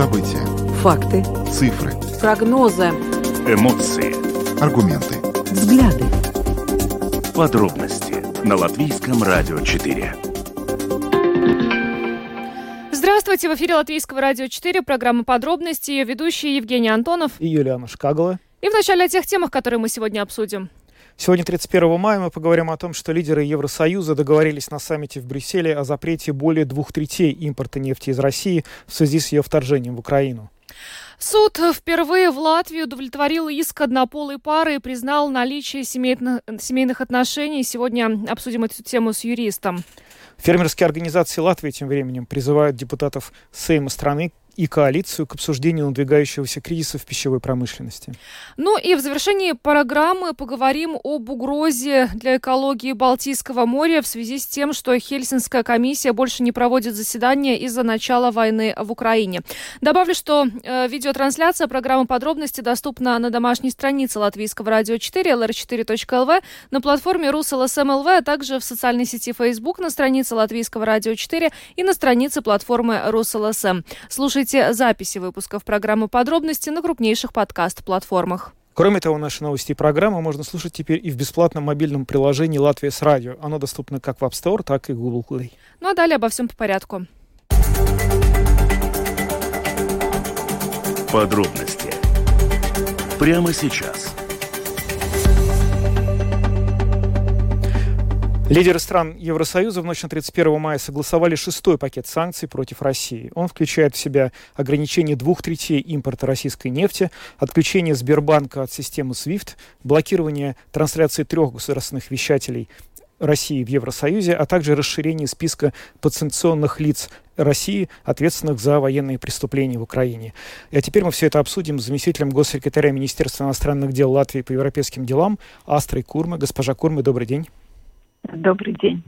События. Факты. Цифры. Прогнозы. Эмоции. Аргументы. Взгляды. Подробности на Латвийском радио 4. Здравствуйте, в эфире Латвийского радио 4, программа «Подробности», ее ведущие Евгений Антонов и Юлиана Шкагова. И в начале о тех темах, которые мы сегодня обсудим. Сегодня, 31 мая, мы поговорим о том, что лидеры Евросоюза договорились на саммите в Брюсселе о запрете более двух третей импорта нефти из России в связи с ее вторжением в Украину. Суд впервые в Латвии удовлетворил иск однополой пары и признал наличие семейных, семейных отношений. Сегодня обсудим эту тему с юристом. Фермерские организации Латвии тем временем призывают депутатов Сейма страны и коалицию к обсуждению надвигающегося кризиса в пищевой промышленности. Ну и в завершении программы поговорим об угрозе для экологии Балтийского моря в связи с тем, что Хельсинская комиссия больше не проводит заседания из-за начала войны в Украине. Добавлю, что э, видеотрансляция программы подробности доступна на домашней странице Латвийского радио 4 lr4.lv, на платформе РусЛСМЛВ, а также в социальной сети Facebook на странице Латвийского радио 4 и на странице платформы РусЛСМ. Слушайте Слушайте записи выпусков программы «Подробности» на крупнейших подкаст-платформах. Кроме того, наши новости и программы можно слушать теперь и в бесплатном мобильном приложении «Латвия с радио». Оно доступно как в App Store, так и Google Play. Ну а далее обо всем по порядку. Подробности прямо сейчас. Лидеры стран Евросоюза в ночь на 31 мая согласовали шестой пакет санкций против России. Он включает в себя ограничение двух третей импорта российской нефти, отключение Сбербанка от системы SWIFT, блокирование трансляции трех государственных вещателей России в Евросоюзе, а также расширение списка подсанкционных лиц России, ответственных за военные преступления в Украине. А теперь мы все это обсудим с заместителем госсекретаря Министерства иностранных дел Латвии по европейским делам Астрой Курмы. Госпожа Курмы, добрый день. Добрый день.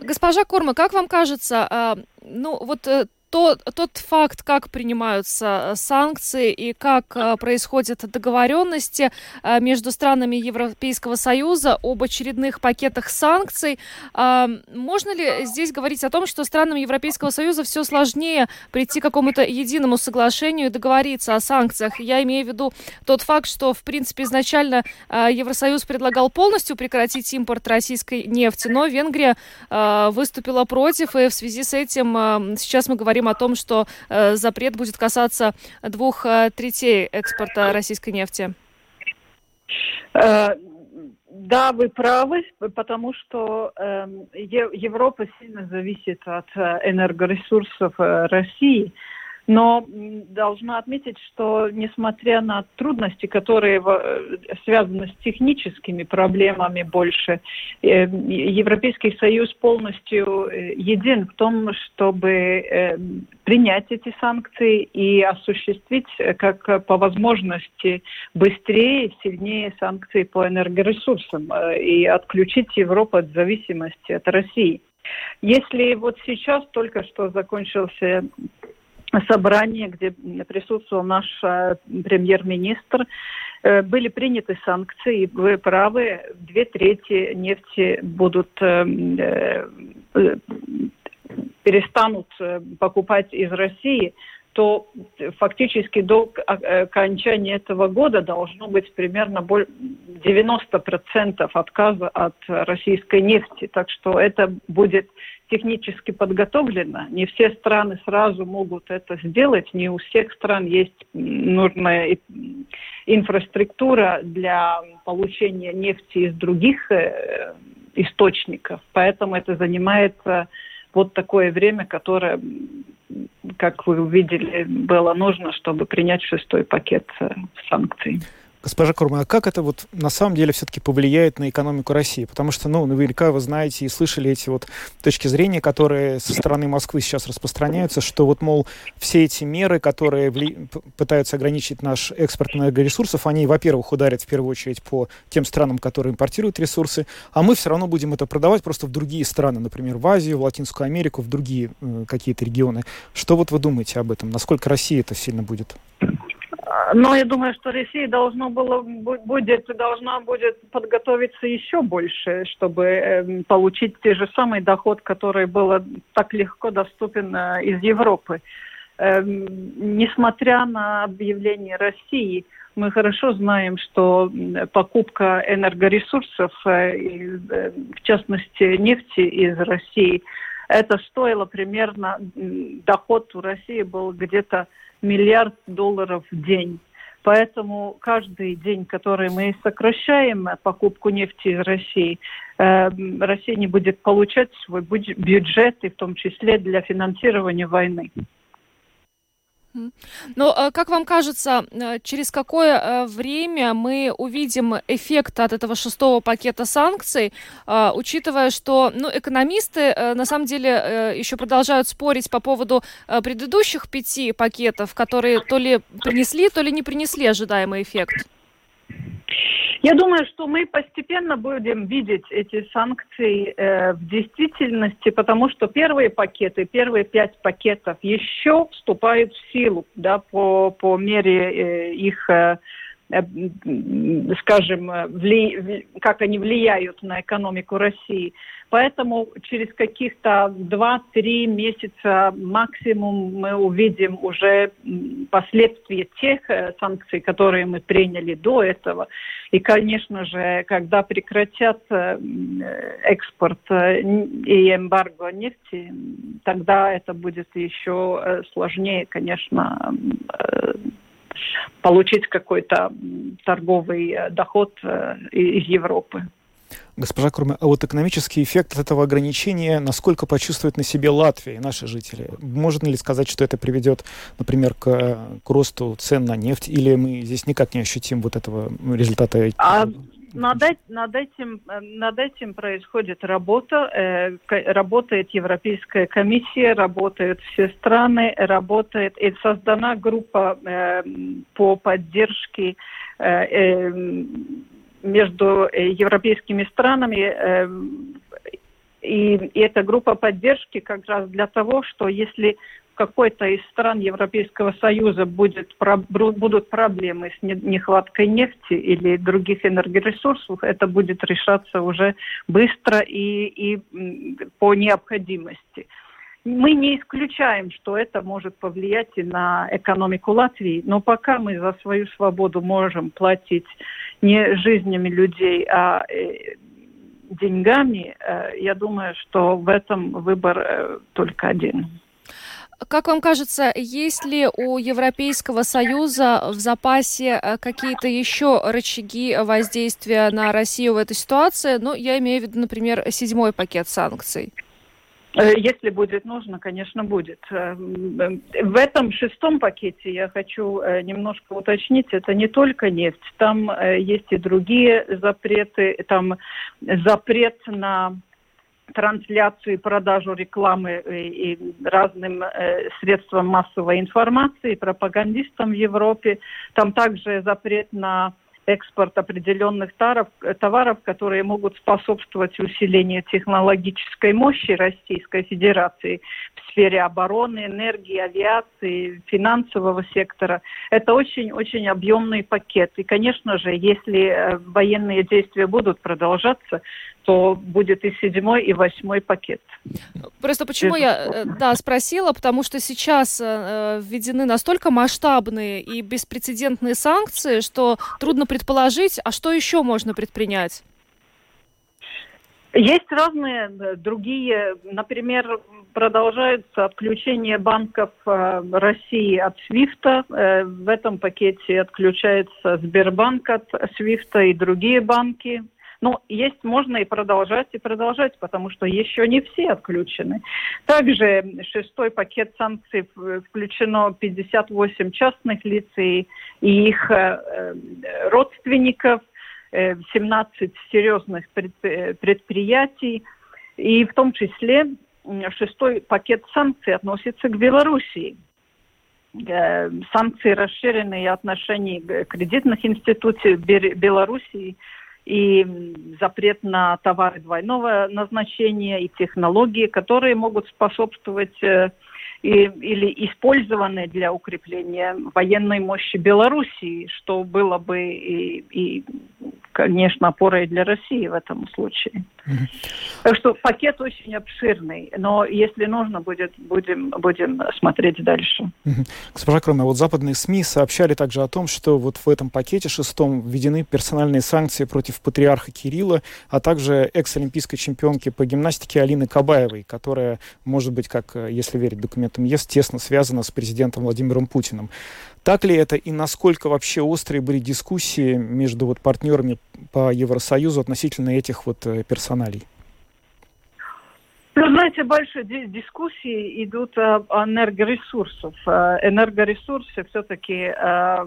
Госпожа Корма, как вам кажется, а, ну вот э, то, тот факт, как принимаются э, санкции и как э, происходят договоренности э, между странами Европейского Союза об очередных пакетах санкций, можно ли здесь говорить о том, что странам Европейского Союза все сложнее прийти к какому-то единому соглашению и договориться о санкциях? Я имею в виду тот факт, что, в принципе, изначально Евросоюз предлагал полностью прекратить импорт российской нефти, но Венгрия выступила против, и в связи с этим сейчас мы говорим говорим о том, что э, запрет будет касаться двух э, третей экспорта российской нефти? Э, да, вы правы, потому что э, Европа сильно зависит от э, энергоресурсов э, России. Но должна отметить, что несмотря на трудности, которые э, связаны с техническими проблемами больше, э, Европейский Союз полностью э, един в том, чтобы принять эти санкции и осуществить как по возможности быстрее, сильнее санкции по энергоресурсам и отключить Европу от зависимости от России. Если вот сейчас только что закончился собрание, где присутствовал наш э, премьер-министр, э, были приняты санкции, вы правы, две трети нефти будут э, перестанут покупать из России, то фактически до окончания этого года должно быть примерно 90% отказа от российской нефти. Так что это будет технически подготовлено. Не все страны сразу могут это сделать, не у всех стран есть нужная инфраструктура для получения нефти из других э, источников. Поэтому это занимает вот такое время, которое, как вы увидели, было нужно, чтобы принять шестой пакет э, санкций. Госпожа Курма, а как это вот на самом деле все-таки повлияет на экономику России? Потому что, ну, наверняка вы знаете и слышали эти вот точки зрения, которые со стороны Москвы сейчас распространяются, что вот, мол, все эти меры, которые вли... пытаются ограничить наш экспорт энергоресурсов, они, во-первых, ударят в первую очередь по тем странам, которые импортируют ресурсы, а мы все равно будем это продавать просто в другие страны, например, в Азию, в Латинскую Америку, в другие э, какие-то регионы. Что вот вы думаете об этом? Насколько Россия это сильно будет но я думаю, что Россия должно было, будет, должна будет подготовиться еще больше, чтобы э, получить те же самый доход, который был так легко доступен э, из Европы. эм, несмотря на объявление России, мы хорошо знаем, что покупка энергоресурсов, э, в частности нефти из России, это стоило примерно, доход у России был где-то миллиард долларов в день. Поэтому каждый день, который мы сокращаем покупку нефти из России, э, Россия не будет получать свой бюджет, и в том числе для финансирования войны. Но э, как вам кажется, э, через какое э, время мы увидим эффект от этого шестого пакета санкций, учитывая, что ну, экономисты на самом деле еще продолжают спорить по поводу предыдущих пяти пакетов, которые то ли принесли, то ли не принесли ожидаемый эффект? Я думаю, что мы постепенно будем видеть эти санкции э, в действительности, потому что первые пакеты, первые пять пакетов еще вступают в силу, да, по, по мере э, их э, скажем, вли... как они влияют на экономику России. Поэтому через каких-то 2-3 месяца максимум мы увидим уже последствия тех э, санкций, которые мы приняли до этого. И, конечно же, когда прекратят э, экспорт и эмбарго нефти, тогда это будет еще сложнее, конечно, получить какой-то торговый э, доход э, из Европы. Госпожа Курме, а вот экономический эффект этого ограничения, насколько почувствует на себе Латвия и наши жители? Можно ли сказать, что это приведет, например, к, к росту цен на нефть, или мы здесь никак не ощутим вот этого результата? А над, над, этим, э, над этим происходит работа. Э, работает Европейская комиссия, работают все страны, работает и создана группа э, по поддержке э, э, между европейскими странами. Э, и, и эта группа поддержки как раз для того, что если какой-то из стран Европейского Союза будет, будут проблемы с нехваткой нефти или других энергоресурсов, это будет решаться уже быстро и, и по необходимости. Мы не исключаем, что это может повлиять и на экономику Латвии, но пока мы за свою свободу можем платить не жизнями людей, а э, деньгами, э, я думаю, что в этом выбор э, только один. Как вам кажется, есть ли у Европейского Союза в запасе э, какие-то еще рычаги воздействия на Россию в этой ситуации? Ну, я имею в виду, например, седьмой пакет санкций. Э, если будет нужно, конечно, будет. Э, в этом шестом пакете я хочу немножко уточнить, это не только нефть, там есть и другие запреты, там запрет на трансляцию и продажу рекламы и, и разным э, средствам массовой информации, пропагандистам в Европе. Там также запрет на экспорт определенных товаров, товаров, которые могут способствовать усилению технологической мощи Российской Федерации в сфере обороны, энергии, авиации, финансового сектора. Это очень-очень объемный пакет. И, конечно же, если э, военные действия будут продолжаться, то будет и седьмой, и восьмой пакет. Просто почему я э, да, спросила, потому что сейчас э, введены настолько масштабные и беспрецедентные санкции, что трудно предположить, а что еще можно предпринять? Есть разные другие, например, продолжается отключение банков э, России от Свифта. Э, в этом пакете отключается Сбербанк от Свифта и другие банки. Но есть можно и продолжать, и продолжать, потому что еще не все отключены. Также шестой пакет санкций включено 58 частных лиц и, и их э, э родственников, э, 17 серьезных предприятий, и в том числе шестой пакет санкций относится к Белоруссии э, санкции расширенные отношений кредитных институций Белоруссии и запрет на товары двойного назначения и технологии, которые могут способствовать э, и, или использованы для укрепления военной мощи Белоруссии, что было бы и, и конечно, опорой для России в этом случае. Так что пакет очень обширный, но если нужно будет, будем, будем смотреть дальше. Mm-hmm. Госпожа Кроме, вот западные СМИ сообщали также о том, что вот в этом пакете шестом введены персональные санкции против патриарха Кирилла, а также экс-олимпийской чемпионки по гимнастике Алины Кабаевой, которая, может быть, как, если верить документам ЕС, тесно связана с президентом Владимиром Путиным. Так ли это и насколько вообще острые были дискуссии между вот партнерами по Евросоюзу относительно этих вот э, персоналей? Ну, знаете, больше дискуссии идут об энергоресурсах. Э, энергоресурсы все-таки э,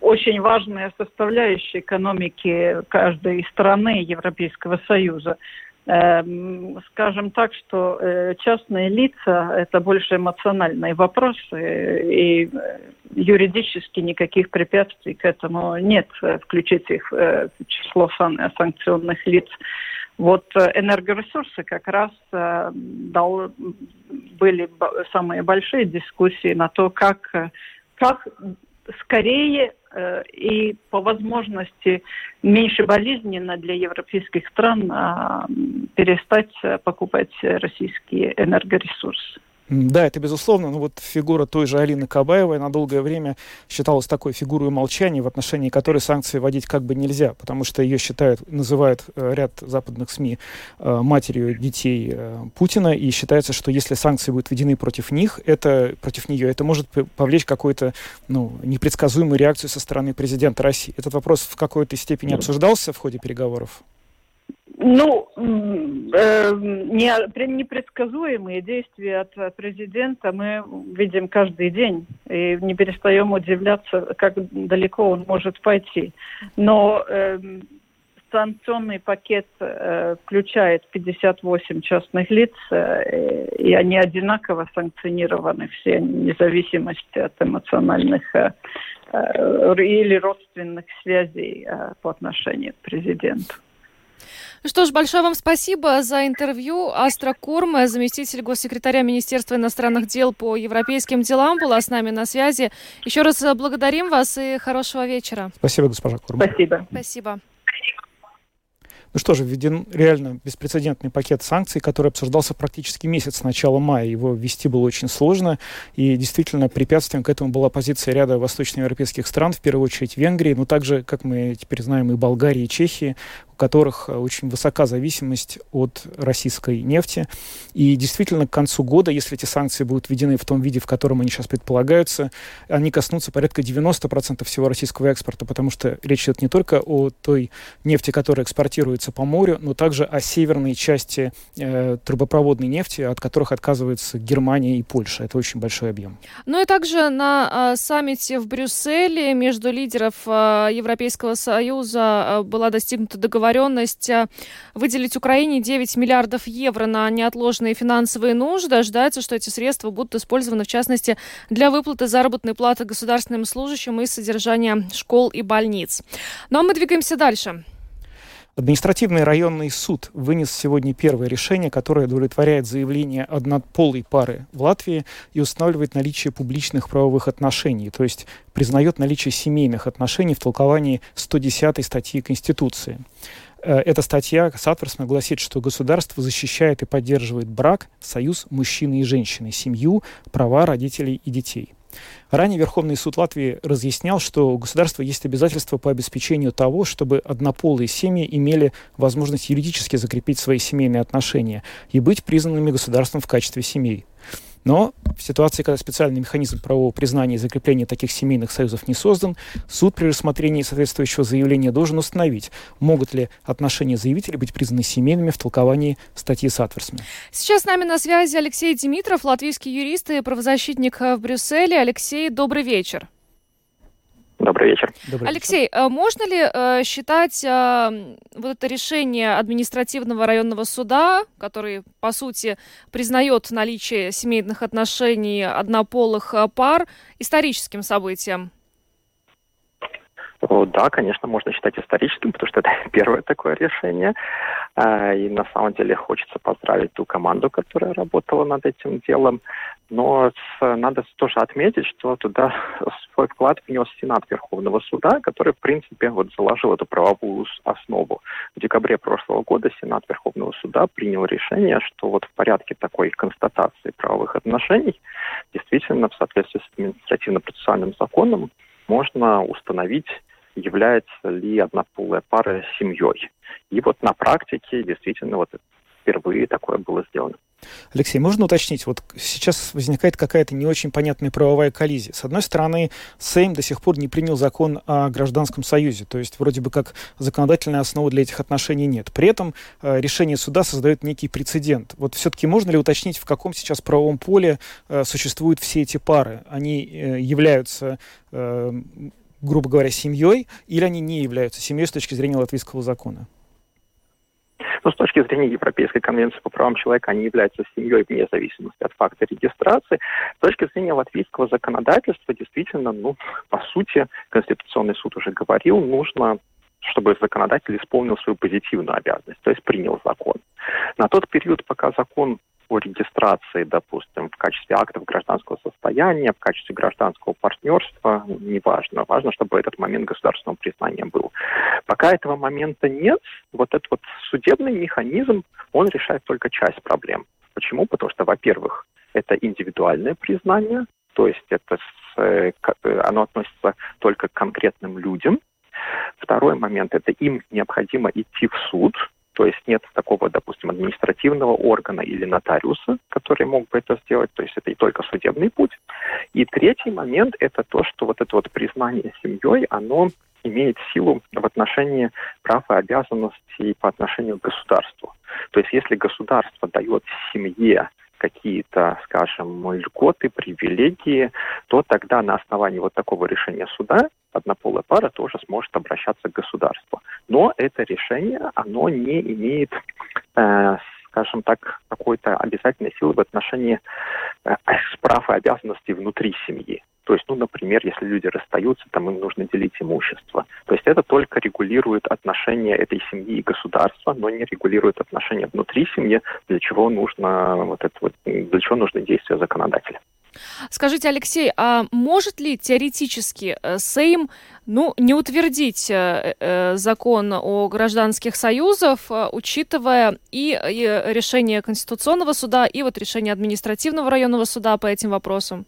очень важная составляющая экономики каждой страны Европейского Союза. Эм, скажем так, что э, частные лица – это больше эмоциональные вопросы, и э, юридически никаких препятствий к этому нет, э, включить их в число санкционных лиц. Вот энергоресурсы как раз дал, были самые большие дискуссии на то, как, как скорее Э, и по возможности меньше болезненно для европейских стран а, перестать покупать российские энергоресурсы. Да, это безусловно. Но вот фигура той же Алины Кабаевой на долгое время считалась такой фигурой молчания, в отношении которой санкции вводить как бы нельзя, потому что ее считают, называют э, ряд западных СМИ э, матерью детей э, Путина, и считается, что если санкции будут введены против них, это, против нее, это может повлечь какую-то ну, непредсказуемую реакцию со стороны президента России. Этот вопрос в какой-то степени обсуждался в ходе переговоров? Ну, э, непредсказуемые действия от президента мы видим каждый день и не перестаем удивляться, как далеко он может пойти. Но э, санкционный пакет э, включает 58 частных лиц, э, и они одинаково санкционированы все, вне зависимости от эмоциональных э, э, или родственных связей э, по отношению к президенту. Ну что ж, большое вам спасибо за интервью. Астра Курма, заместитель госсекретаря Министерства иностранных дел по европейским делам, была с нами на связи. Еще раз благодарим вас и хорошего вечера. Спасибо, госпожа Курма. Спасибо. Спасибо. Ну что же, введен реально беспрецедентный пакет санкций, который обсуждался практически месяц с начала мая. Его ввести было очень сложно, и действительно препятствием к этому была позиция ряда восточноевропейских стран, в первую очередь Венгрии, но также, как мы теперь знаем, и Болгарии, и Чехии, которых э, очень высока зависимость от российской нефти. И действительно, к концу года, если эти санкции будут введены в том виде, в котором они сейчас предполагаются, они коснутся порядка 90% всего российского экспорта, потому что речь идет не только о той нефти, которая экспортируется по морю, но также о северной части э, трубопроводной нефти, от которых отказываются Германия и Польша. Это очень большой объем. Ну и также на э, саммите в Брюсселе между лидеров э, Европейского Союза э, была достигнута договоренность договоренность э, выделить Украине 9 миллиардов евро на неотложные финансовые нужды. Ожидается, что эти средства будут использованы, в частности, для выплаты заработной платы государственным служащим и содержания школ и больниц. Ну а мы двигаемся дальше. Административный районный суд вынес сегодня первое решение, которое удовлетворяет заявление однополой пары в Латвии и устанавливает наличие публичных правовых отношений, то есть признает наличие семейных отношений в толковании 110 статьи Конституции. Э, эта статья, соответственно, гласит, что государство защищает и поддерживает брак, союз мужчины и женщины, семью, права родителей и детей – Ранее Верховный суд Латвии разъяснял, что у государства есть обязательства по обеспечению того, чтобы однополые семьи имели возможность юридически закрепить свои семейные отношения и быть признанными государством в качестве семей. Но в ситуации, когда специальный механизм правового признания и закрепления таких семейных союзов не создан, суд при рассмотрении соответствующего заявления должен установить, могут ли отношения заявителей быть признаны семейными в толковании статьи Сатверсми. Сейчас с нами на связи Алексей Димитров, латвийский юрист и правозащитник в Брюсселе. Алексей, добрый вечер. Добрый вечер. Добрый Алексей, вечер. можно ли э, считать э, вот это решение административного районного суда, который, по сути, признает наличие семейных отношений однополых э, пар, историческим событием? О, Да, конечно, можно считать историческим, потому что это первое такое решение. А, И на самом деле хочется поздравить ту команду, которая работала над этим делом. Но надо тоже отметить, что туда свой вклад внес Сенат Верховного Суда, который, в принципе, вот заложил эту правовую основу. В декабре прошлого года Сенат Верховного Суда принял решение, что вот в порядке такой констатации правовых отношений действительно в соответствии с административно-процессуальным законом можно установить является ли однополая пара семьей. И вот на практике действительно вот впервые такое было сделано. Алексей, можно уточнить, вот сейчас возникает какая-то не очень понятная правовая коллизия. С одной стороны, Сейм до сих пор не принял закон о гражданском союзе, то есть вроде бы как законодательной основы для этих отношений нет. При этом э, решение суда создает некий прецедент. Вот все-таки можно ли уточнить, в каком сейчас правовом поле э, существуют все эти пары? Они э, являются, э, грубо говоря, семьей, или они не являются семьей с точки зрения латвийского закона? Но с точки зрения Европейской конвенции по правам человека они являются семьей вне зависимости от факта регистрации. С точки зрения латвийского законодательства, действительно, ну, по сути, Конституционный суд уже говорил, нужно чтобы законодатель исполнил свою позитивную обязанность, то есть принял закон. На тот период, пока закон о регистрации, допустим, в качестве актов гражданского состояния, в качестве гражданского партнерства, неважно. Важно, чтобы этот момент государственного признания был. Пока этого момента нет, вот этот вот судебный механизм, он решает только часть проблем. Почему? Потому что, во-первых, это индивидуальное признание, то есть это с, э, оно относится только к конкретным людям. Второй момент – это им необходимо идти в суд, то есть нет такого, допустим, административного органа или нотариуса, который мог бы это сделать, то есть это и только судебный путь. И третий момент – это то, что вот это вот признание семьей, оно имеет силу в отношении прав и обязанностей по отношению к государству. То есть если государство дает семье какие-то, скажем, льготы, привилегии, то тогда на основании вот такого решения суда однополая пара тоже сможет обращаться к государству. Но это решение, оно не имеет, э, скажем так, какой-то обязательной силы в отношении э, прав и обязанностей внутри семьи. То есть, ну, например, если люди расстаются, там им нужно делить имущество. То есть это только регулирует отношения этой семьи и государства, но не регулирует отношения внутри семьи, для чего нужно вот это вот, для чего нужно действие законодателя. Скажите, Алексей, а может ли теоретически Сейм ну, не утвердить э, э, закон о гражданских союзах, э, учитывая и, и решение Конституционного суда, и вот решение административного районного суда по этим вопросам?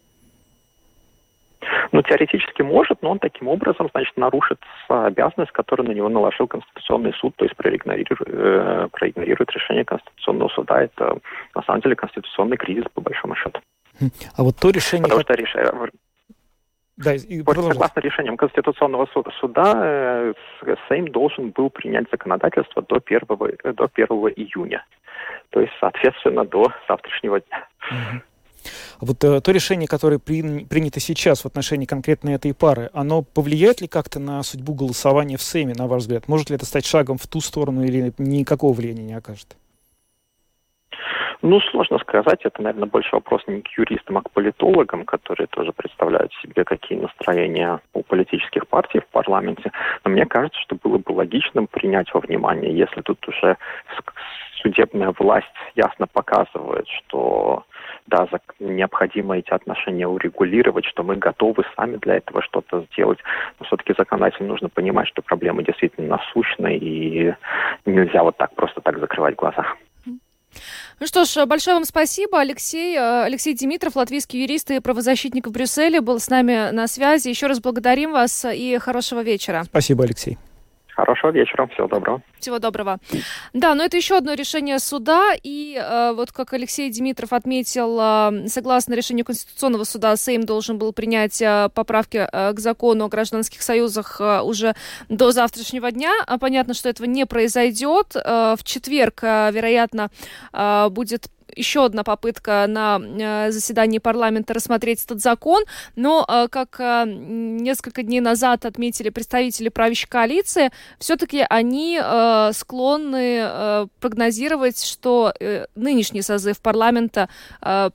Ну, теоретически может, но он таким образом, значит, нарушит обязанность, которую на него наложил Конституционный суд, то есть проигнорирует, э, проигнорирует решение Конституционного суда. Это, на самом деле, конституционный кризис, по большому счету. А вот то решение... Потому что решение... Да, и вот, согласно решениям Конституционного суда, суда э, Сейм должен был принять законодательство до 1, до 1 июня. То есть, соответственно, до завтрашнего дня. Угу. Вот э, то решение, которое при, принято сейчас в отношении конкретно этой пары, оно повлияет ли как-то на судьбу голосования в Сейме, на ваш взгляд? Может ли это стать шагом в ту сторону или никакого влияния не окажет? Ну, сложно сказать. Это, наверное, больше вопрос не к юристам, а к политологам, которые тоже представляют себе, какие настроения у политических партий в парламенте. Но мне кажется, что было бы логичным принять во внимание, если тут уже судебная власть ясно показывает, что да, необходимо эти отношения урегулировать, что мы готовы сами для этого что-то сделать. Но все-таки законодателям нужно понимать, что проблемы действительно насущны, и нельзя вот так просто так закрывать глаза. Ну что ж, большое вам спасибо, Алексей. Алексей Димитров, латвийский юрист и правозащитник в Брюсселе, был с нами на связи. Еще раз благодарим вас и хорошего вечера. Спасибо, Алексей. Хорошего вечера, всего доброго. Всего доброго. Да, но это еще одно решение суда, и э, вот как Алексей Димитров отметил, э, согласно решению Конституционного суда, Сейм должен был принять э, поправки э, к закону о гражданских союзах э, уже до завтрашнего дня. А понятно, что этого не произойдет. Э, в четверг, э, вероятно, э, будет еще одна попытка на э, заседании парламента рассмотреть этот закон, но, э, как э, несколько дней назад отметили представители правящей коалиции, все-таки они склонны прогнозировать, что нынешний созыв парламента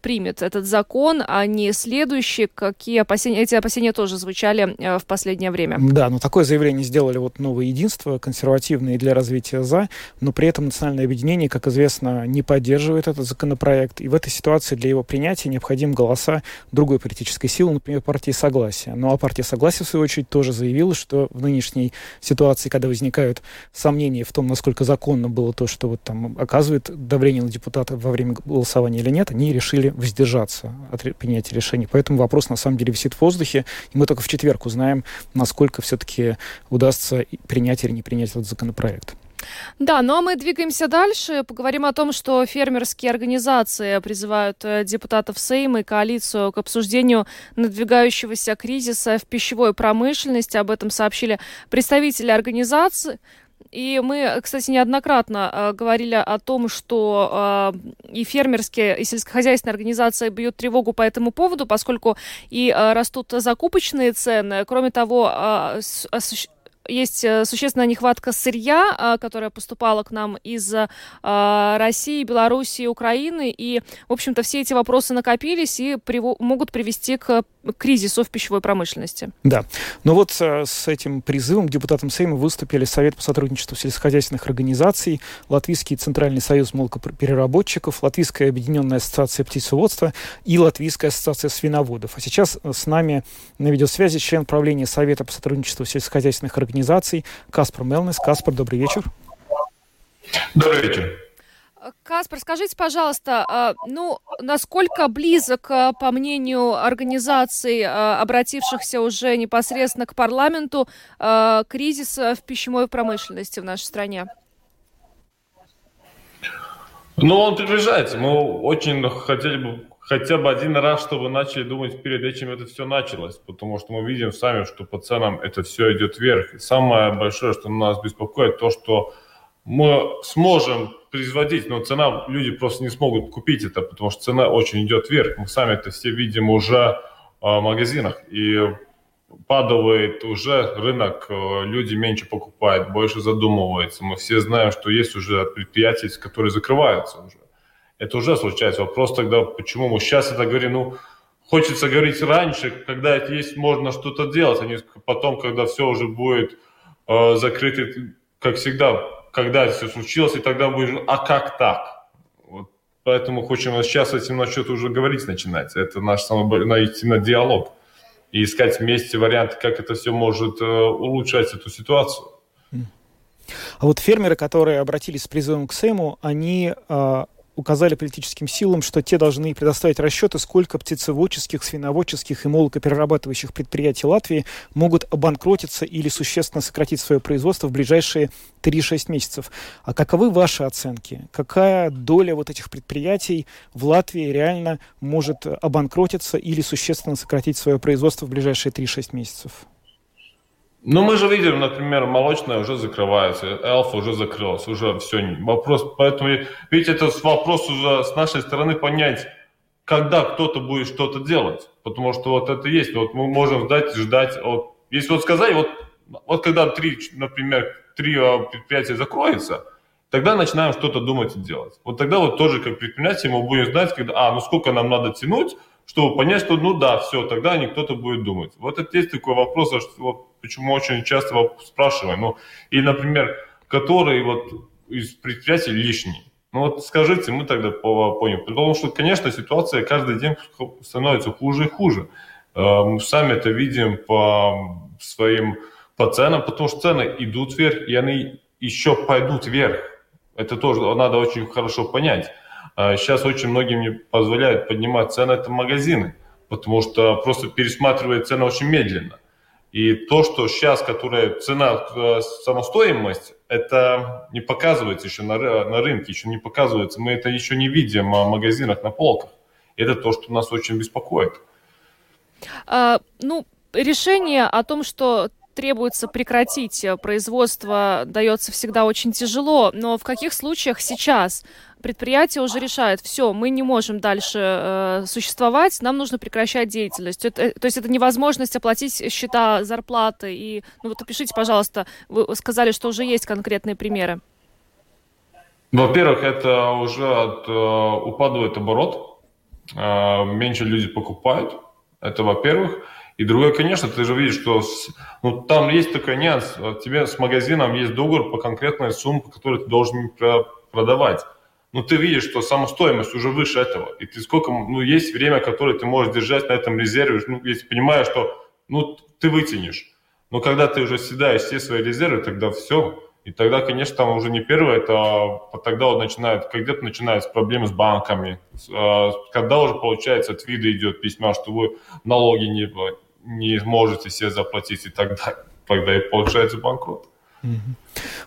примет этот закон, а не следующий. Какие опасения? Эти опасения тоже звучали в последнее время. Да, но такое заявление сделали вот новое единство, консервативные для развития за, но при этом национальное объединение, как известно, не поддерживает этот закон законопроект, и в этой ситуации для его принятия необходимы голоса другой политической силы, например, партии Согласия. Ну а партия Согласия, в свою очередь, тоже заявила, что в нынешней ситуации, когда возникают сомнения в том, насколько законно было то, что вот там оказывает давление на депутата во время голосования или нет, они решили воздержаться от принятия решений. Поэтому вопрос на самом деле висит в воздухе, и мы только в четверг узнаем, насколько все-таки удастся принять или не принять этот законопроект. Да, ну а мы двигаемся дальше. Поговорим о том, что фермерские организации призывают э, депутатов Сейма и коалицию к обсуждению надвигающегося кризиса в пищевой промышленности. Об этом сообщили представители организации. И мы, кстати, неоднократно э, говорили о том, что э, и фермерские, и сельскохозяйственные организации бьют тревогу по этому поводу, поскольку и э, растут закупочные цены. Кроме того, э, есть э, существенная нехватка сырья, а, которая поступала к нам из а, России, Белоруссии, Украины. И, в общем-то, все эти вопросы накопились и могут привести к кризису в пищевой промышленности. Да. Но вот э, с этим призывом депутатам Сейма выступили Совет по сотрудничеству сельскохозяйственных организаций, Латвийский Центральный союз молокопереработчиков, Латвийская объединенная ассоциация птицеводства и Латвийская ассоциация свиноводов. А сейчас с нами на видеосвязи член правления Совета по сотрудничеству сельскохозяйственных организаций организаций Каспар Мелнес. Каспар, добрый вечер. Добрый вечер. Каспар, скажите, пожалуйста, а, ну, насколько близок, а, по мнению организаций, а, обратившихся уже непосредственно к парламенту, кризис в пищевой промышленности в нашей стране? Ну, он приближается. Мы очень хотели бы хотя бы один раз, чтобы начали думать перед этим это все началось, потому что мы видим сами, что по ценам это все идет вверх. И самое большое, что нас беспокоит, то, что мы сможем производить, но цена, люди просто не смогут купить это, потому что цена очень идет вверх. Мы сами это все видим уже в магазинах. И падает уже рынок, э, люди меньше покупают, больше задумываются. Мы все знаем, что есть уже предприятия, которые закрываются уже. Это уже случается. Вопрос тогда, почему мы сейчас это говорим, ну, хочется говорить раньше, когда это есть, можно что-то делать, а не потом, когда все уже будет э, закрыто, как всегда, когда это все случилось, и тогда будет, а как так? Вот, поэтому хочем сейчас этим насчет уже говорить начинать. Это наш самый найти на диалог и искать вместе варианты, как это все может э, улучшать эту ситуацию. А вот фермеры, которые обратились с призывом к СЭМу, они э, указали политическим силам, что те должны предоставить расчеты, сколько птицеводческих, свиноводческих и молокоперерабатывающих предприятий Латвии могут обанкротиться или существенно сократить свое производство в ближайшие 3-6 месяцев. А каковы ваши оценки? Какая доля вот этих предприятий в Латвии реально может обанкротиться или существенно сократить свое производство в ближайшие 3-6 месяцев? Ну, мы же видим, например, молочная уже закрывается, Элфа уже закрылась, уже все. Вопрос, поэтому, видите, это вопрос уже с нашей стороны понять, когда кто-то будет что-то делать. Потому что вот это есть. Вот мы можем ждать, ждать. Вот, если вот сказать, вот, вот когда три, например, три предприятия закроются, тогда начинаем что-то думать и делать. Вот тогда вот тоже как предприятие мы будем знать, когда, а, ну сколько нам надо тянуть, чтобы понять, что ну да, все, тогда не кто-то будет думать. Вот это есть такой вопрос, что, вот, почему очень часто спрашиваем. Ну, и, например, который вот из предприятий лишний. Ну вот скажите, мы тогда поняли. Потому что, конечно, ситуация каждый день становится хуже и хуже. Э, мы сами это видим по своим по ценам, потому что цены идут вверх, и они еще пойдут вверх. Это тоже надо очень хорошо понять. Сейчас очень многим не позволяют поднимать цены, это магазины, потому что просто пересматривают цены очень медленно. И то, что сейчас, которая цена, э, самостоимость, это не показывается еще на, на рынке, еще не показывается. Мы это еще не видим в магазинах на полках. Это то, что нас очень беспокоит. А, ну, решение о том, что требуется прекратить производство, дается всегда очень тяжело. Но в каких случаях сейчас предприятие уже решает, все, мы не можем дальше э, существовать, нам нужно прекращать деятельность. Это, то есть это невозможность оплатить счета, зарплаты. И, ну вот опишите, пожалуйста, вы сказали, что уже есть конкретные примеры. Во-первых, это уже от, э, упадает оборот, э, меньше люди покупают, это во-первых. И другое, конечно, ты же видишь, что с, ну, там есть такой нюанс, тебе с магазином есть договор по конкретной сумме, которую ты должен продавать. Но ты видишь, что сама стоимость уже выше этого. И ты сколько, ну, есть время, которое ты можешь держать на этом резерве, ну, если понимаешь, что, ну, ты вытянешь. Но когда ты уже съедаешь все свои резервы, тогда все, и тогда, конечно, там уже не первое, это а тогда вот начинает, когда-то начинаются проблемы с банками, а, когда уже, получается, от вида идет письма, что вы налоги не, не можете себе заплатить и далее. Тогда и получается банкрот.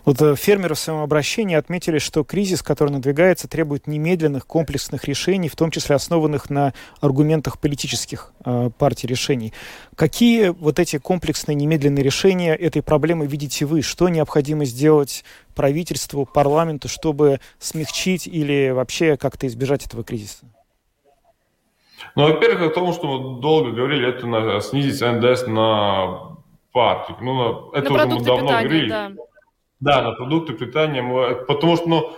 Вот э, фермеры в своем обращении отметили, что кризис, который надвигается, требует немедленных комплексных решений, в том числе основанных на аргументах политических э, партий решений. Какие вот эти комплексные немедленные решения этой проблемы видите вы? Что необходимо сделать правительству, парламенту, чтобы смягчить или вообще как-то избежать этого кризиса? Ну, во-первых, о том, что мы долго говорили, это на, снизить НДС на партию. Ну, на, это на уже мы давно питания, говорили. Да. да, на продукты питания. Мы, потому что, ну,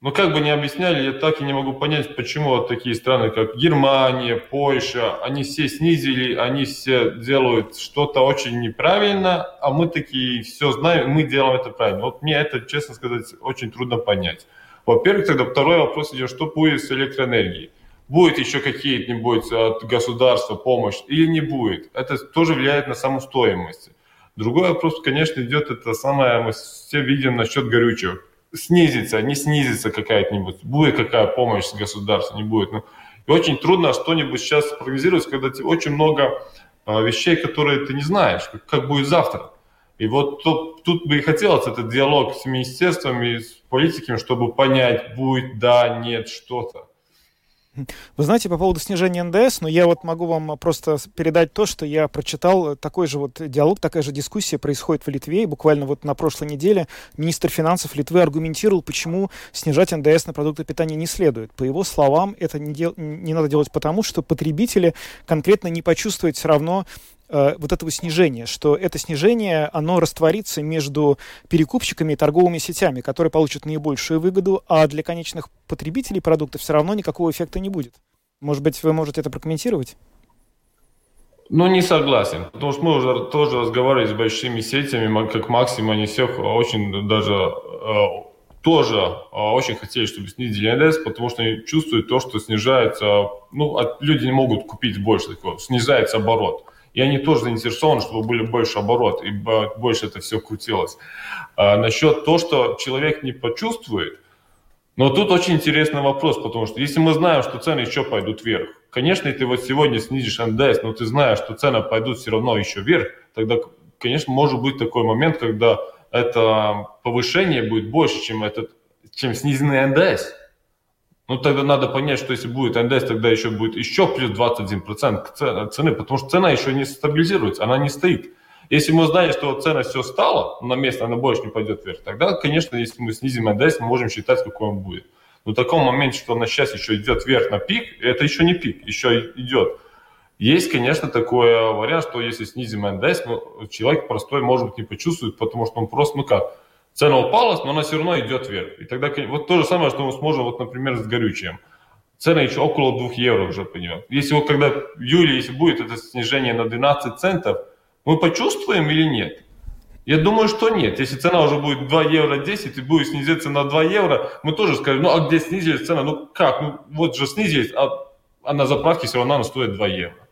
ну, как бы не объясняли, я так и не могу понять, почему вот такие страны, как Германия, Польша, они все снизили, они все делают что-то очень неправильно, а мы такие все знаем, мы делаем это правильно. Вот мне это, честно сказать, очень трудно понять. Во-первых, тогда второй вопрос идет, что будет с электроэнергией будет еще какие-нибудь от государства помощь или не будет. Это тоже влияет на саму стоимость. Другой вопрос, конечно, идет это самое, мы все видим насчет горючего. Снизится, не снизится какая-нибудь, будет какая помощь с государства, не будет. Ну, и очень трудно что-нибудь сейчас прогнозировать, когда очень много а, вещей, которые ты не знаешь, как, будет завтра. И вот тут, тут бы и хотелось этот диалог с министерством и с политиками, чтобы понять, будет, да, нет, что-то. Вы знаете, по поводу снижения НДС, но я вот могу вам просто передать то, что я прочитал, такой же вот диалог, такая же дискуссия происходит в Литве, и буквально вот на прошлой неделе министр финансов Литвы аргументировал, почему снижать НДС на продукты питания не следует. По его словам, это не, дел... не надо делать потому, что потребители конкретно не почувствуют все равно Э, вот этого снижения, что это снижение, оно растворится между перекупщиками и торговыми сетями, которые получат наибольшую выгоду, а для конечных потребителей продуктов все равно никакого эффекта не будет. Может быть, вы можете это прокомментировать? Ну, не согласен, потому что мы уже тоже разговаривали с большими сетями, как максимум они всех очень даже э, тоже э, очень хотели, чтобы снизили НДС, потому что они чувствуют то, что снижается, ну, люди не могут купить больше такого, снижается оборот и они тоже заинтересованы, чтобы были больше оборот, и больше это все крутилось. А насчет того, что человек не почувствует, но тут очень интересный вопрос, потому что если мы знаем, что цены еще пойдут вверх, конечно, ты вот сегодня снизишь НДС, но ты знаешь, что цены пойдут все равно еще вверх, тогда, конечно, может быть такой момент, когда это повышение будет больше, чем, этот, чем снизенный НДС. Ну, тогда надо понять, что если будет НДС, тогда еще будет еще плюс 21% цены, потому что цена еще не стабилизируется, она не стоит. Если мы знаем, что цена все стала на место, она больше не пойдет вверх, тогда, конечно, если мы снизим НДС, мы можем считать, какой он будет. Но в таком моменте, что она сейчас еще идет вверх на пик, это еще не пик, еще идет. Есть, конечно, такой вариант, что если снизим НДС, человек простой, может быть, не почувствует, потому что он просто, ну как, цена упала, но она все равно идет вверх. И тогда вот то же самое, что мы сможем, вот, например, с горючим. Цена еще около 2 евро уже понимаем. Если вот когда в июле, если будет это снижение на 12 центов, мы почувствуем или нет? Я думаю, что нет. Если цена уже будет 2 евро 10 и будет снизиться на 2 евро, мы тоже скажем, ну а где снизилась цена? Ну как? Ну вот же снизились, а, а на заправке все равно она стоит 2 евро.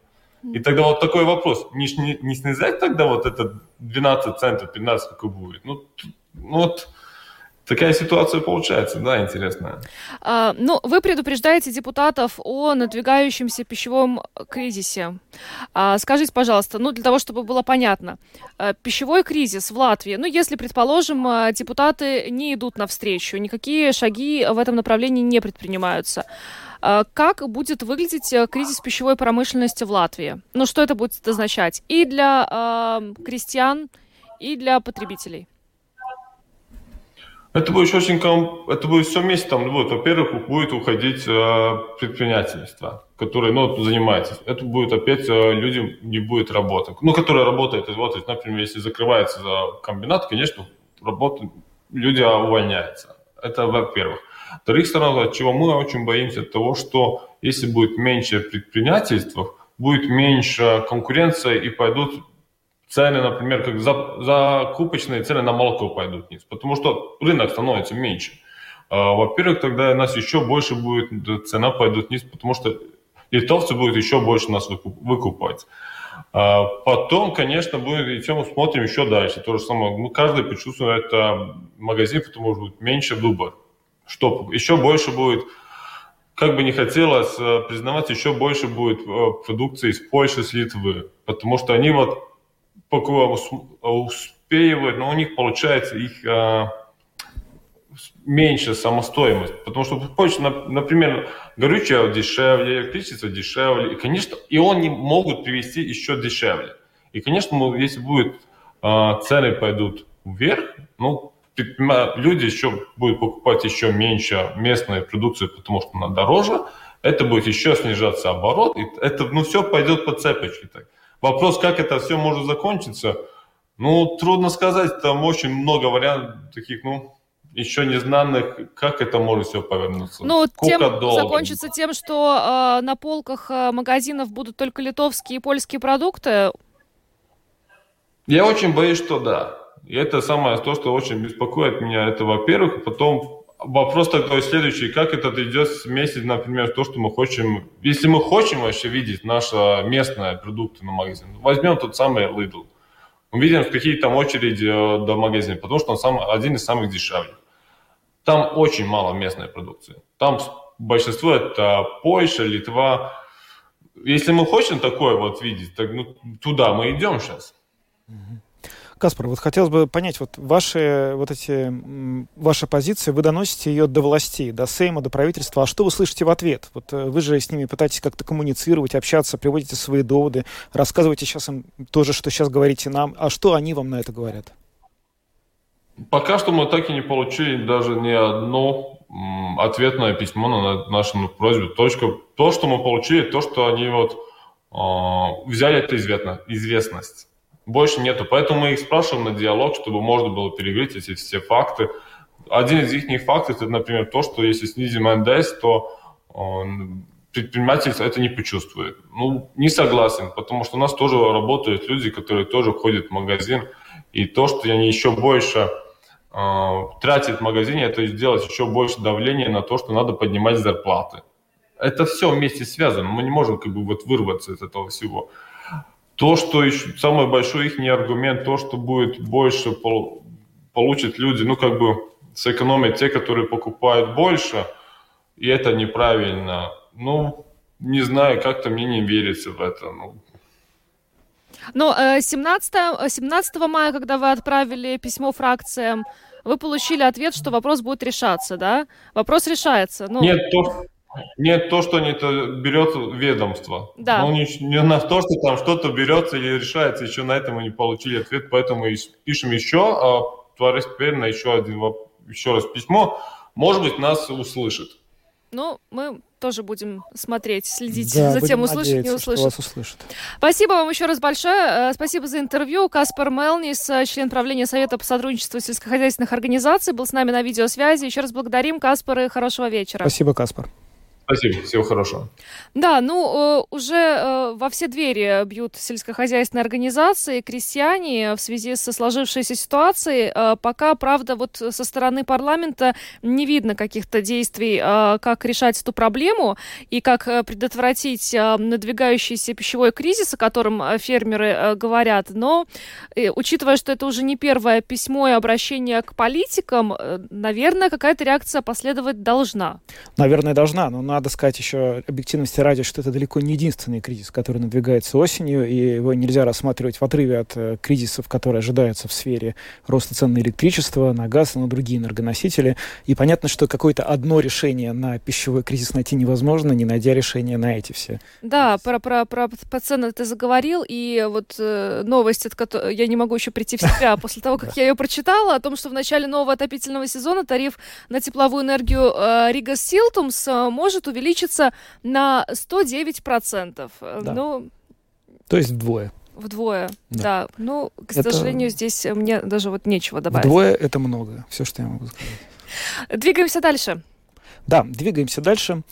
И тогда вот такой вопрос, не, не, не снизать тогда вот это 12 центов, 15 какой будет? Ну, ну, вот Такая ситуация получается, да, интересная. А, ну, вы предупреждаете депутатов о надвигающемся пищевом кризисе. А, скажите, пожалуйста, ну, для того, чтобы было понятно, а, пищевой кризис в Латвии, ну, если, предположим, а, депутаты не идут навстречу, никакие шаги в этом направлении не предпринимаются, а, как будет выглядеть э, кризис пищевой промышленности в Латвии? Ну, что это будет означать и для э, крестьян, и для потребителей? Это будет очень, это будет все вместе там будет. Во-первых, будет уходить э, предпринимательство, которое, ну, занимается. Это будет опять э, людям не будет работы. Ну, которые работают, вот, например, если закрывается комбинат, конечно, работа, люди увольняются. Это во-первых. Во-вторых, сторон, от чего мы очень боимся, того, что если будет меньше предпринимательств, будет меньше конкуренции и пойдут цены, например, как за, закупочные цены на молоко пойдут вниз, потому что рынок становится меньше. А, во-первых, тогда у нас еще больше будет, цена пойдет вниз, потому что литовцы будут еще больше нас выкупать. А, потом, конечно, будет идти, мы смотрим еще дальше. То же самое, ну, каждый почувствует это магазин, потому что будет меньше выбор. Что еще больше будет, как бы не хотелось э, признавать, еще больше будет э, продукции из Польши, с Литвы. Потому что они вот успеивают, но у них получается их меньше самостоимость. Потому что Польша, например, горючее дешевле, электричество дешевле. И, конечно, и они могут привести еще дешевле. И, конечно, если будет цены пойдут вверх, ну, люди еще будут покупать еще меньше местной продукции, потому что она дороже, это будет еще снижаться оборот, и это, ну, все пойдет по цепочке. Так. Вопрос, как это все может закончиться, ну, трудно сказать, там очень много вариантов таких, ну, еще не знаных, как это может все повернуться. Ну, тем закончится тем, что э, на полках э, магазинов будут только литовские и польские продукты? Я очень боюсь, что да. И это самое то, что очень беспокоит меня. Это, во-первых, потом вопрос такой следующий, как это идет вместе, например, то, что мы хотим, если мы хотим вообще видеть наши местные продукты на магазин, возьмем тот самый Lidl. Мы видим, какие там очереди э, до магазина, потому что он сам, один из самых дешевых. Там очень мало местной продукции. Там большинство это Польша, Литва. Если мы хотим такое вот видеть, так ну, туда мы идем сейчас. Каспар, вот хотелось бы понять, вот ваши, вот эти, ваша позиция, вы доносите ее до властей, до Сейма, до правительства, а что вы слышите в ответ? Вот э, вы же с ними пытаетесь как-то коммуницировать, общаться, приводите свои доводы, рассказывайте сейчас им тоже, что сейчас говорите нам, а что они вам на это говорят? Пока что мы так и не получили даже ни одно ответное письмо на нашу просьбу. Точка, то, что мы получили, то, что они вот э, взяли эту известность больше нету. Поэтому мы их спрашиваем на диалог, чтобы можно было перегреть эти все факты. Один из их фактов, это, например, то, что если снизим НДС, то он, предприниматель это не почувствует. Ну, не согласен, потому что у нас тоже работают люди, которые тоже ходят в магазин, и то, что они еще больше э, тратят в магазине, это сделать еще больше давления на то, что надо поднимать зарплаты. Это все вместе связано, мы не можем как бы вот вырваться из этого всего. То, что еще самый большой их аргумент, то, что будет больше пол, получат люди, ну, как бы сэкономить те, которые покупают больше, и это неправильно. Ну, не знаю, как-то мне не верится в это. Ну, но 17, 17 мая, когда вы отправили письмо фракциям, вы получили ответ, что вопрос будет решаться, да? Вопрос решается. Ну... Нет, то, нет, то, что это берет ведомство. Да. Ну, не, не на то, что там что-то берется или решается, еще на это мы не получили ответ, поэтому пишем еще, а Товарищ теперь на еще один еще раз письмо. Может быть, нас услышит. Ну, мы тоже будем смотреть, следить да, за тем, услышит, не услышит. Вас услышит. Спасибо вам еще раз большое. Э, спасибо за интервью. Каспар Мелнис, э, член правления Совета по сотрудничеству сельскохозяйственных организаций, был с нами на видеосвязи. Еще раз благодарим Каспар и хорошего вечера. Спасибо, Каспар. Спасибо, всего хорошего. Да, ну, э, уже э, во все двери бьют сельскохозяйственные организации, крестьяне в связи со сложившейся ситуацией. Э, пока, правда, вот со стороны парламента не видно каких-то действий, как решать эту проблему и как предотвратить надвигающийся пищевой кризис, о котором фермеры говорят. Но, учитывая, что это уже не первое письмо и обращение к политикам, наверное, какая-то реакция последовать должна. Наверное, должна, но на надо сказать еще объективности ради, что это далеко не единственный кризис, который надвигается осенью, и его нельзя рассматривать в отрыве от э, кризисов, которые ожидаются в сфере роста цен на электричество, на газ на другие энергоносители. И понятно, что какое-то одно решение на пищевой кризис найти невозможно, не найдя решения на эти все. Да, про, про, про, про цены ты заговорил, и вот э, новость, от которой я не могу еще прийти в себя после того, как я ее прочитала, о том, что в начале нового отопительного сезона тариф на тепловую энергию э, Рига Силтумс э, может увеличиться на 109%. Да. Ну, То есть вдвое. вдвое, Да. да. Ну, к Это- сожалению, здесь мне даже вот нечего добавить. Вдвое это много. Все, что я могу сказать. Двигаемся дальше. Да, двигаемся дальше.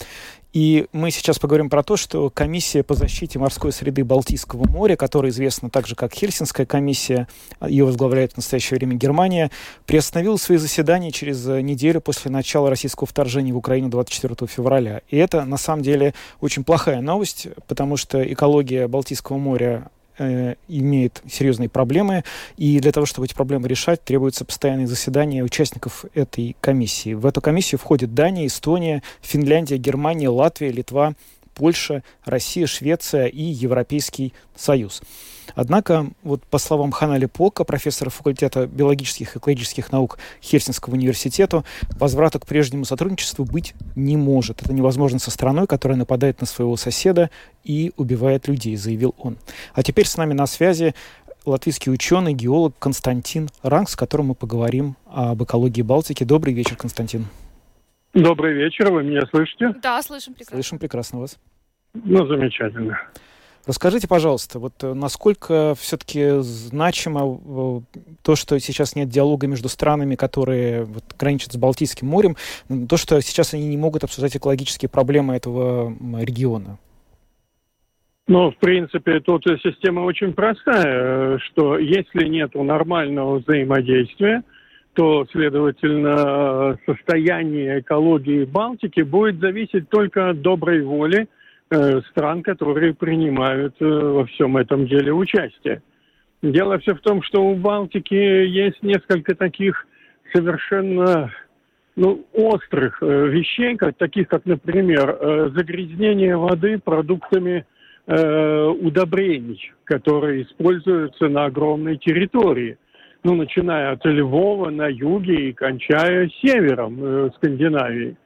И мы сейчас поговорим про то, что комиссия по защите морской среды Балтийского моря, которая известна также как Хельсинская комиссия, ее возглавляет в настоящее время Германия, приостановила свои заседания через э, неделю после начала российского вторжения в Украину 24 февраля. И это на самом деле очень плохая новость, потому что экология Балтийского моря э, имеет серьезные проблемы, и для того, чтобы эти проблемы решать, требуются постоянные заседания участников этой комиссии. В эту комиссию входят Дания, Эстония, Финляндия, Германия, Латвия, Литва, Польша, Россия, Швеция и Европейский Союз. Однако, вот по словам Ханали Пока, профессора факультета биологических и экологических наук Хельсинского университета, возврата к прежнему сотрудничеству быть не может. Это невозможно со страной, которая нападает на своего соседа и убивает людей, заявил он. А теперь с нами на связи латвийский ученый, геолог Константин Ранг, с которым мы поговорим об экологии Балтики. Добрый вечер, Константин. Добрый вечер, вы меня слышите? Да, слышим прекрасно. Слышим прекрасно вас. Ну, замечательно. Расскажите, пожалуйста, вот э, насколько все-таки значимо э, то, что сейчас нет диалога между странами, которые вот, граничат с Балтийским морем, то, что сейчас они не могут обсуждать экологические проблемы этого региона? Ну, в принципе, тут система очень простая, э, что если нет нормального взаимодействия, то, следовательно, состояние экологии Балтики будет зависеть только от доброй воли стран, которые принимают э, во всем этом деле участие. Дело все в том, что у Балтики есть несколько таких совершенно ну, острых э, вещей, как, таких как, например, э, загрязнение воды продуктами э, удобрений, которые используются на огромной территории. Ну, начиная от Львова на юге и кончая севером э, Скандинавии.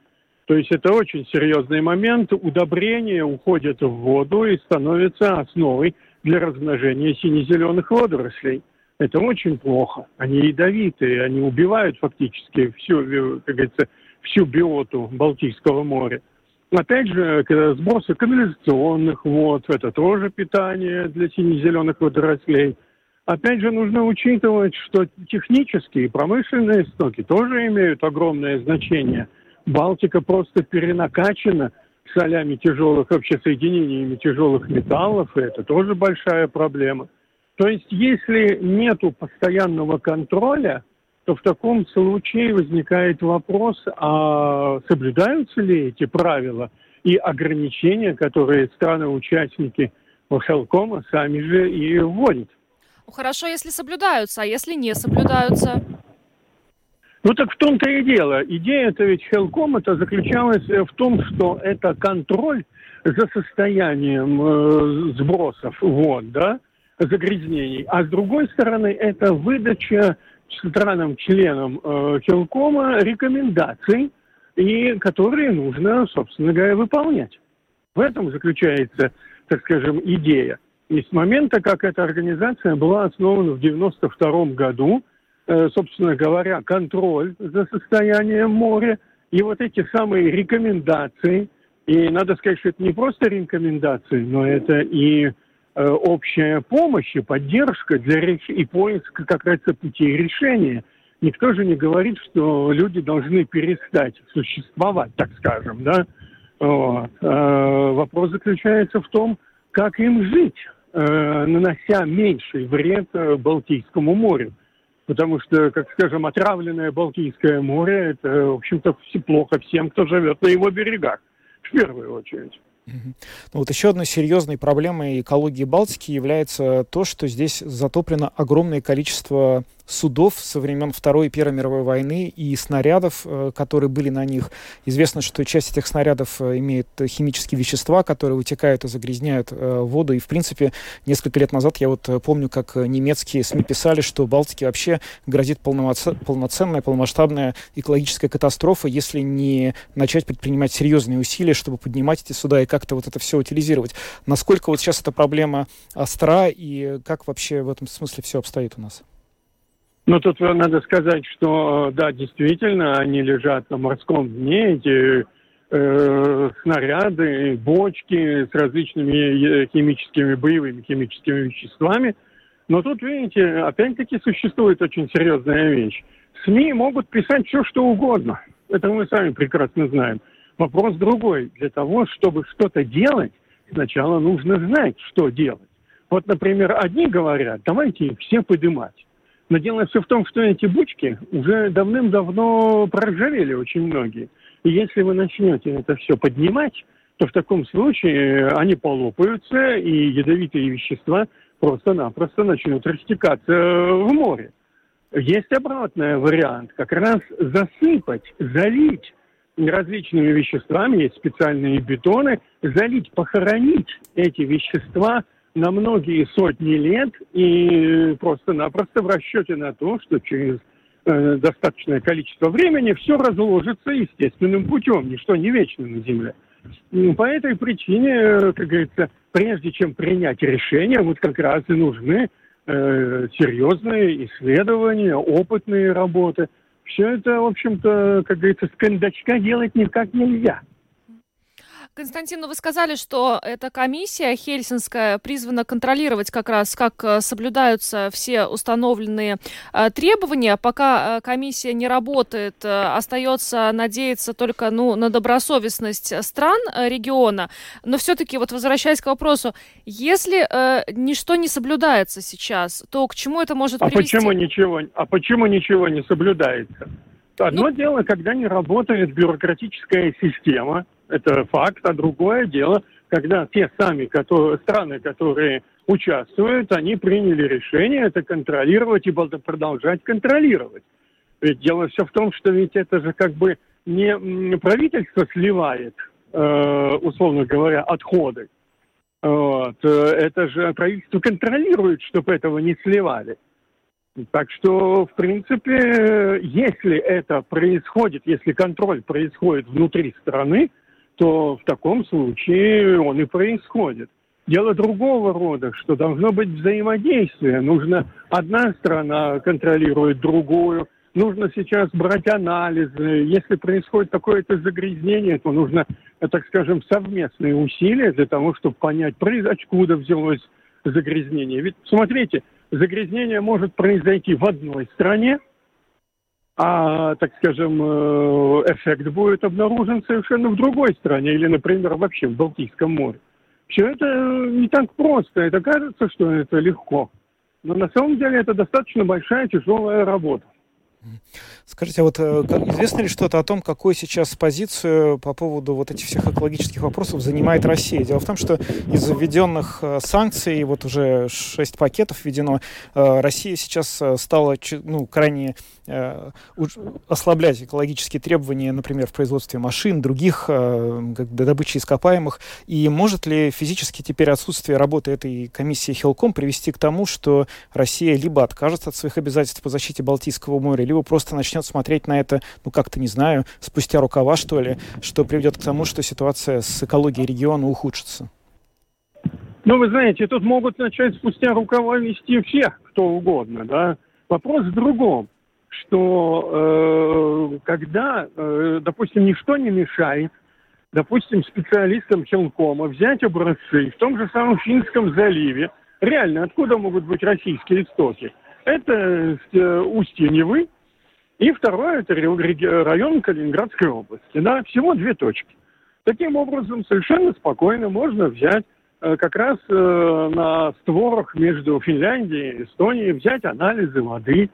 То есть это очень серьезный момент. Удобрения уходят в воду и становятся основой для размножения сине-зеленых водорослей. Это очень плохо. Они ядовитые, они убивают фактически всю, э, как говорится, всю биоту Балтийского моря. Опять же, к- сбросы канализационных вод, это тоже питание для сине-зеленых водорослей. Опять же, нужно учитывать, что технические и промышленные стоки тоже имеют огромное значение. Балтика просто перенакачена солями тяжелых, вообще соединениями тяжелых металлов, и это тоже большая проблема. То есть, если нету постоянного контроля, то в таком случае возникает вопрос, а соблюдаются ли эти правила и ограничения, которые страны-участники Хелкома сами же и вводят. Ну, Хорошо, если соблюдаются, а если не соблюдаются? Ну так в том-то и дело. Идея-то ведь Хелком это заключалась в том, что это контроль за состоянием э, сбросов вод, да, загрязнений. А с другой стороны, это выдача странам-членам э, Хелкома рекомендаций, и которые нужно, собственно говоря, выполнять. В этом заключается, так скажем, идея. И с момента, как эта организация была основана в 1992 году, собственно говоря, контроль за состоянием моря и вот эти самые рекомендации. И надо сказать, что это не просто рекомендации, но это и э, общая помощь и поддержка для реч- и поиска, как говорится, путей решения. Никто же не говорит, что люди должны перестать существовать, так скажем, да. Вот. Э, вопрос заключается в том, как им жить, э, нанося меньший вред э, Балтийскому морю. Потому что, как скажем, отравленное Балтийское море, это, в общем-то, все плохо всем, кто живет на его берегах, в первую очередь. Ну, вот еще одной серьезной проблемой экологии Балтики является то, что здесь затоплено огромное количество судов со времен Второй и Первой мировой войны и снарядов, э, которые были на них. Известно, что часть этих снарядов э, имеет химические вещества, которые вытекают и загрязняют воду. И, в принципе, несколько лет назад я вот помню, как немецкие СМИ писали, что Балтике вообще грозит полноценная, полномасштабная экологическая катастрофа, если не начать предпринимать серьезные усилия, чтобы поднимать эти суда и как-то вот это все утилизировать. Насколько вот сейчас эта проблема остра и как вообще в этом смысле все обстоит у нас? Ну, тут надо сказать, что, да, действительно, они лежат на морском дне, эти э, снаряды, бочки с различными химическими, боевыми химическими веществами. Но тут, видите, опять-таки существует очень серьезная вещь. СМИ могут писать все, что угодно. Это мы сами прекрасно знаем. Вопрос другой. Для того, чтобы что-то делать, сначала нужно знать, что делать. Вот, например, одни говорят, давайте их все поднимать. Но дело все в том, что эти бучки уже давным-давно проржавели очень многие. И если вы начнете это все поднимать, то в таком случае они полопаются, и ядовитые вещества просто-напросто начнут растекаться в море. Есть обратный вариант, как раз засыпать, залить различными веществами, есть специальные бетоны, залить, похоронить эти вещества на многие сотни лет и просто-напросто в расчете на то, что через э, достаточное количество времени все разложится естественным путем, ничто не вечно на Земле. По этой причине, э, как говорится, прежде чем принять решение, вот как раз и нужны э, серьезные исследования, опытные работы – все это, в общем-то, как говорится, с кондачка делать никак нельзя. Константин, ну вы сказали, что эта комиссия хельсинская призвана контролировать как раз, как э, соблюдаются все установленные э, требования. Пока э, комиссия не работает, остается надеяться только ну, на добросовестность стран региона. Но все-таки, вот возвращаясь к вопросу, если э, ничто не соблюдается сейчас, то к чему это может а привести? Почему ничего, а почему ничего не соблюдается? Одно ну... дело, когда не работает бюрократическая система, это факт, а другое дело, когда те сами которые, страны, которые участвуют, они приняли решение это контролировать и продолжать контролировать. Ведь дело все в том, что ведь это же как бы не правительство сливает, э, условно говоря, отходы. Вот. Это же правительство контролирует, чтобы этого не сливали. Так что, в принципе, если это происходит, если контроль происходит внутри страны, то в таком случае он и происходит. Дело другого рода, что должно быть взаимодействие. Нужно одна страна контролирует другую, нужно сейчас брать анализы. Если происходит какое-то загрязнение, то нужно, так скажем, совместные усилия для того, чтобы понять, откуда взялось загрязнение. Ведь, смотрите, загрязнение может произойти в одной стране, а, так скажем, э, эффект будет обнаружен совершенно в другой стране или, например, вообще в Балтийском море. Все это не так просто. Это кажется, что это легко. Но на самом деле это достаточно большая тяжелая работа. Скажите, а вот э, известно ли что-то о том, какую сейчас позицию по поводу вот этих всех экологических вопросов занимает Россия? Дело в том, что из введенных э, санкций, вот уже шесть пакетов введено, э, Россия сейчас стала ну, крайне ослаблять экологические требования, например, в производстве машин, других добычи ископаемых. И может ли физически теперь отсутствие работы этой комиссии Хелком привести к тому, что Россия либо откажется от своих обязательств по защите Балтийского моря, либо просто начнет смотреть на это, ну, как-то, не знаю, спустя рукава, что ли, что приведет к тому, что ситуация с экологией региона ухудшится? Ну, вы знаете, тут могут начать спустя рукава вести всех, кто угодно, да. Вопрос в другом, что э, когда, э, допустим, ничто не мешает, допустим, специалистам Хелкома взять образцы в том же самом Финском заливе, реально, откуда могут быть российские истоки? Это э, устье Невы, и второе – это район Калининградской области. Да, всего две точки. Таким образом, совершенно спокойно можно взять э, как раз э, на створах между Финляндией и Эстонией, взять анализы воды,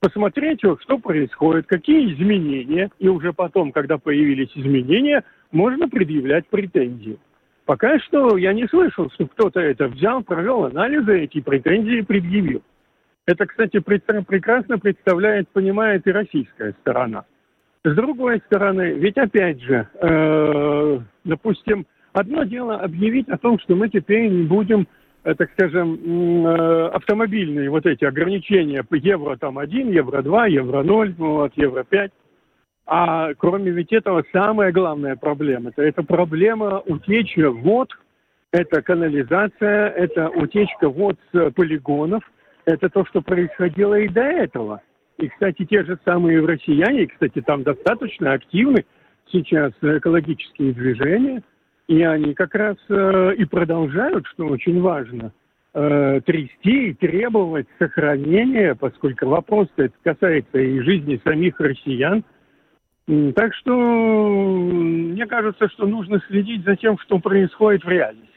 посмотреть, что происходит, какие изменения, и уже потом, когда появились изменения, можно предъявлять претензии. Пока что я не слышал, что кто-то это взял, провел анализы, эти претензии предъявил. Это, кстати, прекрасно представляет, понимает и российская сторона. С другой стороны, ведь опять же, э, допустим, одно дело объявить о том, что мы теперь не будем, э, так скажем, э, автомобильные вот эти ограничения по евро там 1, евро 2, евро 0, вот, евро 5. А кроме ведь этого, самая главная проблема, это, это проблема утечки вод, это канализация, это утечка вод с полигонов, это то, что происходило и до этого. И, кстати, те же самые россияне, кстати, там достаточно активны сейчас экологические движения, и они как раз э, и продолжают, что очень важно, э, трясти и требовать сохранения, поскольку вопрос это касается и жизни самих россиян. Так что мне кажется, что нужно следить за тем, что происходит в реальности.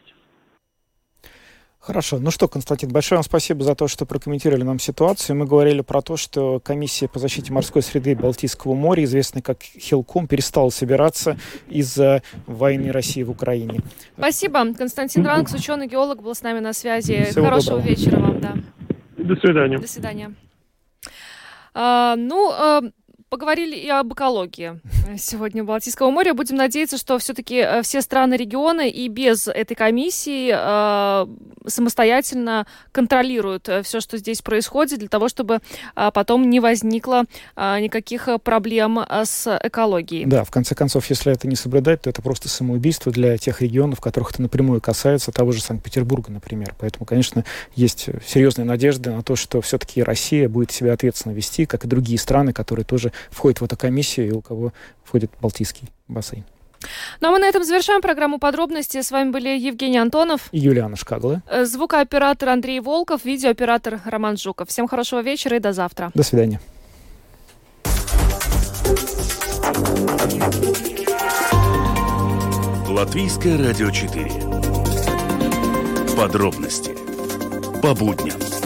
Хорошо. Ну что, Константин, большое вам спасибо за то, что прокомментировали нам ситуацию. Мы говорили про то, что комиссия по защите морской среды Балтийского моря, известная как Хилком, перестала собираться из-за войны России в Украине. Спасибо. Константин Ранкс, ученый-геолог, был с нами на связи. Всего Хорошего доброго. вечера вам, да. До свидания. До свидания. А, ну, а, поговорили и об экологии сегодня Балтийского моря. Будем надеяться, что все-таки э, все страны региона и без этой комиссии э, самостоятельно контролируют э, все, что здесь происходит, для того, чтобы э, потом не возникло э, никаких э, проблем с экологией. Да, в конце концов, если это не соблюдать, то это просто самоубийство для тех регионов, которых это напрямую касается, того же Санкт-Петербурга, например. Поэтому, конечно, есть серьезная надежда на то, что все-таки Россия будет себя ответственно вести, как и другие страны, которые тоже входит в эту комиссию и у кого входит Балтийский бассейн. Ну а мы на этом завершаем программу подробности. С вами были Евгений Антонов и Юлиана Шкагла. Э, звукооператор Андрей Волков, видеооператор Роман Жуков. Всем хорошего вечера и до завтра. До свидания. Латвийское радио 4. Подробности по будням.